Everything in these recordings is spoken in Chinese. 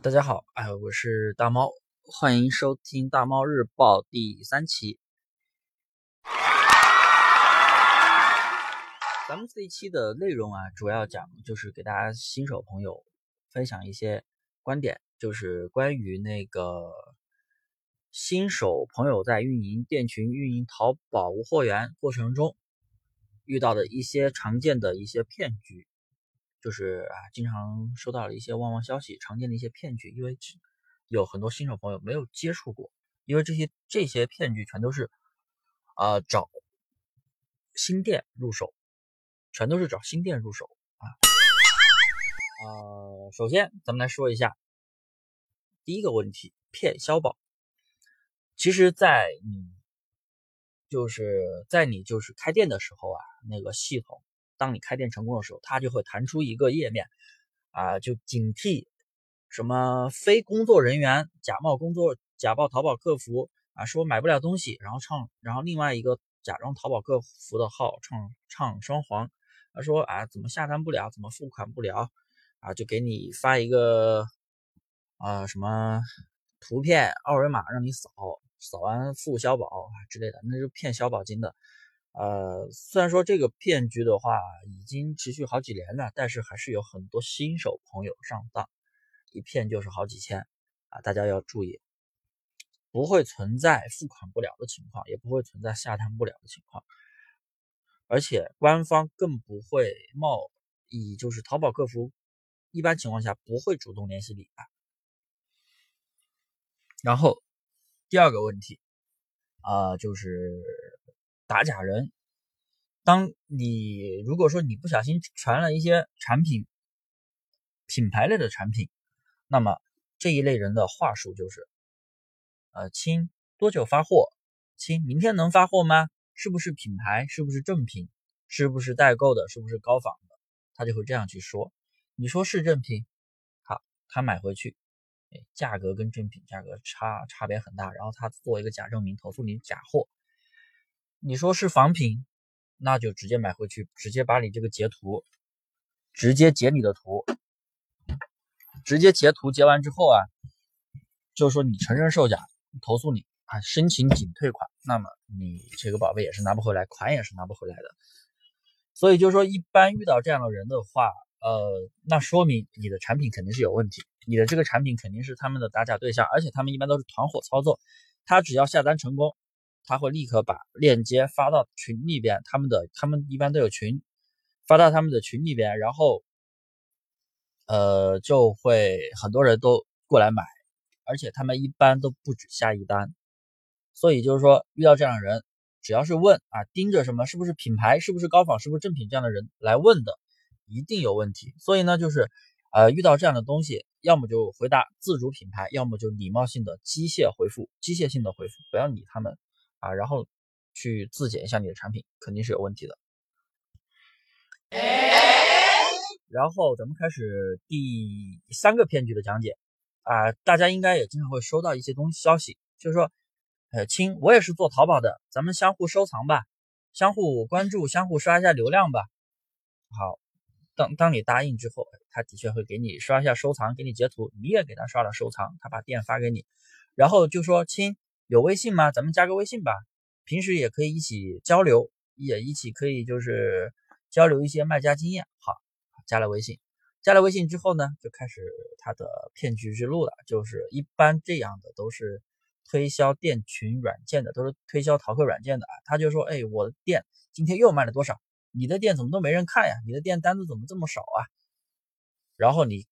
大家好，哎，我是大猫，欢迎收听大猫日报第三期。咱们这一期的内容啊，主要讲就是给大家新手朋友分享一些观点，就是关于那个新手朋友在运营店群、运营淘宝无货源过程中遇到的一些常见的一些骗局。就是啊，经常收到了一些旺旺消息，常见的一些骗局，因为有很多新手朋友没有接触过，因为这些这些骗局全都是啊找新店入手，全都是找新店入手啊。呃，首先咱们来说一下第一个问题，骗消保。其实，在你就是在你就是开店的时候啊，那个系统。当你开店成功的时候，它就会弹出一个页面，啊，就警惕什么非工作人员假冒工作、假冒淘宝客服啊，说买不了东西，然后唱，然后另外一个假装淘宝客服的号唱唱双簧，他说啊，怎么下单不了，怎么付款不了，啊，就给你发一个啊什么图片二维码让你扫，扫完付消保啊之类的，那就骗小保金的。呃，虽然说这个骗局的话已经持续好几年了，但是还是有很多新手朋友上当，一骗就是好几千啊！大家要注意，不会存在付款不了的情况，也不会存在下单不了的情况，而且官方更不会冒以就是淘宝客服，一般情况下不会主动联系你啊。然后第二个问题啊，就是。打假人，当你如果说你不小心传了一些产品，品牌类的产品，那么这一类人的话术就是，呃，亲，多久发货？亲，明天能发货吗？是不是品牌？是不是正品？是不是代购的？是不是高仿的？他就会这样去说。你说是正品，好，他买回去，哎，价格跟正品价格差差别很大，然后他做一个假证明，投诉你假货。你说是仿品，那就直接买回去，直接把你这个截图，直接截你的图，直接截图截完之后啊，就说你承认售假，投诉你啊，申请仅退款，那么你这个宝贝也是拿不回来，款也是拿不回来的。所以就是说，一般遇到这样的人的话，呃，那说明你的产品肯定是有问题，你的这个产品肯定是他们的打假对象，而且他们一般都是团伙操作，他只要下单成功。他会立刻把链接发到群里边，他们的他们一般都有群，发到他们的群里边，然后，呃，就会很多人都过来买，而且他们一般都不止下一单，所以就是说遇到这样的人，只要是问啊，盯着什么是不是品牌，是不是高仿，是不是正品这样的人来问的，一定有问题。所以呢，就是呃，遇到这样的东西，要么就回答自主品牌，要么就礼貌性的机械回复，机械性的回复，不要理他们。啊，然后去自检一下你的产品，肯定是有问题的。然后咱们开始第三个骗局的讲解。啊，大家应该也经常会收到一些东西消息，就是说，呃，亲，我也是做淘宝的，咱们相互收藏吧，相互关注，相互刷一下流量吧。好，当当你答应之后，他的确会给你刷一下收藏，给你截图，你也给他刷了收藏，他把店发给你，然后就说，亲。有微信吗？咱们加个微信吧。平时也可以一起交流，也一起可以就是交流一些卖家经验。好，加了微信，加了微信之后呢，就开始他的骗局之路了。就是一般这样的都是推销店群软件的，都是推销淘客软件的啊。他就说：“哎，我的店今天又卖了多少？你的店怎么都没人看呀？你的店单子怎么这么少啊？”然后你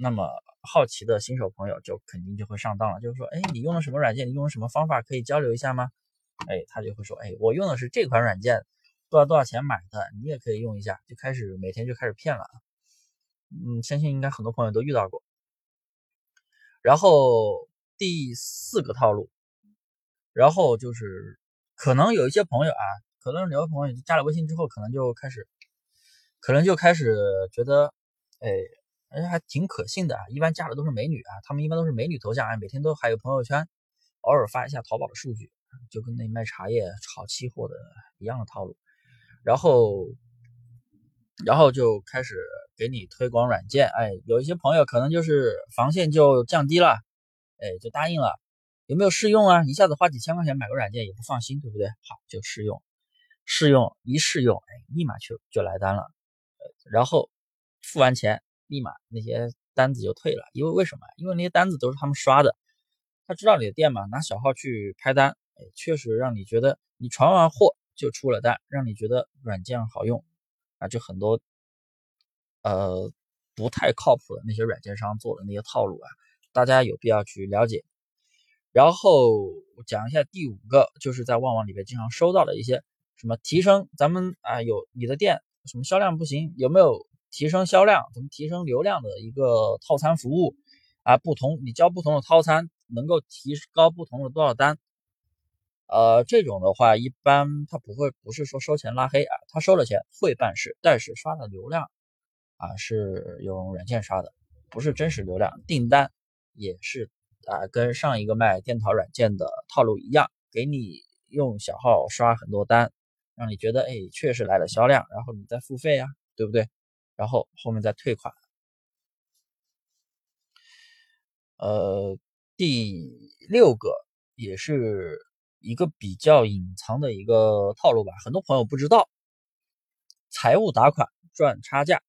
那么。好奇的新手朋友就肯定就会上当了，就是说，哎，你用了什么软件？你用了什么方法？可以交流一下吗？哎，他就会说，哎，我用的是这款软件，多少多少钱买的，你也可以用一下。就开始每天就开始骗了，嗯，相信应该很多朋友都遇到过。然后第四个套路，然后就是可能有一些朋友啊，可能有的朋友加了微信之后，可能就开始，可能就开始觉得，哎。而且还挺可信的啊，一般加的都是美女啊，他们一般都是美女头像啊，每天都还有朋友圈，偶尔发一下淘宝的数据，就跟那卖茶叶、炒期货的一样的套路。然后，然后就开始给你推广软件，哎，有一些朋友可能就是防线就降低了，哎，就答应了。有没有试用啊？一下子花几千块钱买个软件也不放心，对不对？好，就试用，试用一试用，哎，立马就就来单了，然后付完钱，立马那些单子就退了。因为为什么？因为那些单子都是他们刷的，他知道你的店嘛，拿小号去拍单，哎，确实让你觉得你传完货就出了单，让你觉得软件好用啊，就很多呃不太靠谱的那些软件商做的那些套路啊，大家有必要去了解。然后讲一下第五个，就是在旺旺里面经常收到的一些什么提升，咱们啊有你的店什么销量不行，有没有提升销量，怎么提升流量的一个套餐服务啊？不同你交不同的套餐，能够提高不同的多少单？呃，这种的话一般他不会不是说收钱拉黑啊，他收了钱会办事，但是刷的流量啊是用软件刷的，不是真实流量，订单也是。啊，跟上一个卖电讨软件的套路一样，给你用小号刷很多单，让你觉得哎，确实来了销量，然后你再付费呀，对不对？然后后面再退款。呃，第六个也是一个比较隐藏的一个套路吧，很多朋友不知道，财务打款赚差价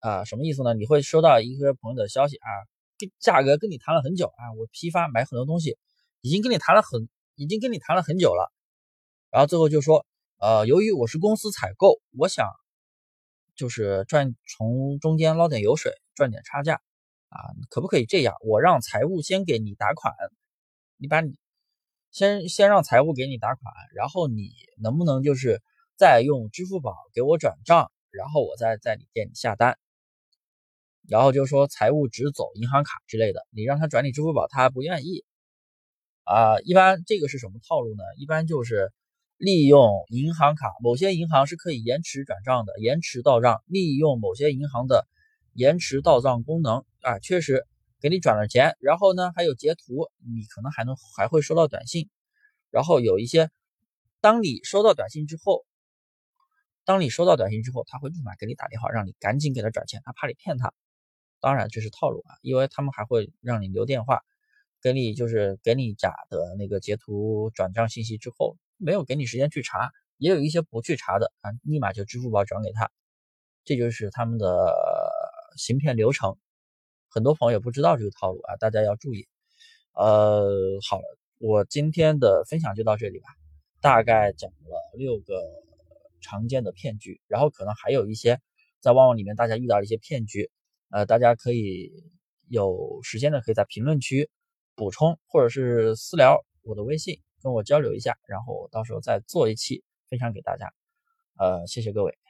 啊，什么意思呢？你会收到一个朋友的消息啊。跟价格跟你谈了很久啊，我批发买很多东西，已经跟你谈了很，已经跟你谈了很久了，然后最后就说，呃，由于我是公司采购，我想就是赚从中间捞点油水，赚点差价啊，可不可以这样？我让财务先给你打款，你把你先先让财务给你打款，然后你能不能就是再用支付宝给我转账，然后我再在你店里下单。然后就说财务只走银行卡之类的，你让他转你支付宝，他还不愿意啊。一般这个是什么套路呢？一般就是利用银行卡，某些银行是可以延迟转账的，延迟到账，利用某些银行的延迟到账功能啊，确实给你转了钱，然后呢还有截图，你可能还能还会收到短信。然后有一些，当你收到短信之后，当你收到短信之后，他会立马给你打电话，让你赶紧给他转钱，他怕你骗他。当然这是套路啊，因为他们还会让你留电话，给你就是给你假的那个截图转账信息之后，没有给你时间去查，也有一些不去查的啊，立马就支付宝转给他，这就是他们的行骗流程。很多朋友不知道这个套路啊，大家要注意。呃，好了，我今天的分享就到这里吧，大概讲了六个常见的骗局，然后可能还有一些在旺旺里面大家遇到一些骗局。呃，大家可以有时间的，可以在评论区补充，或者是私聊我的微信跟我交流一下，然后到时候再做一期分享给大家。呃，谢谢各位。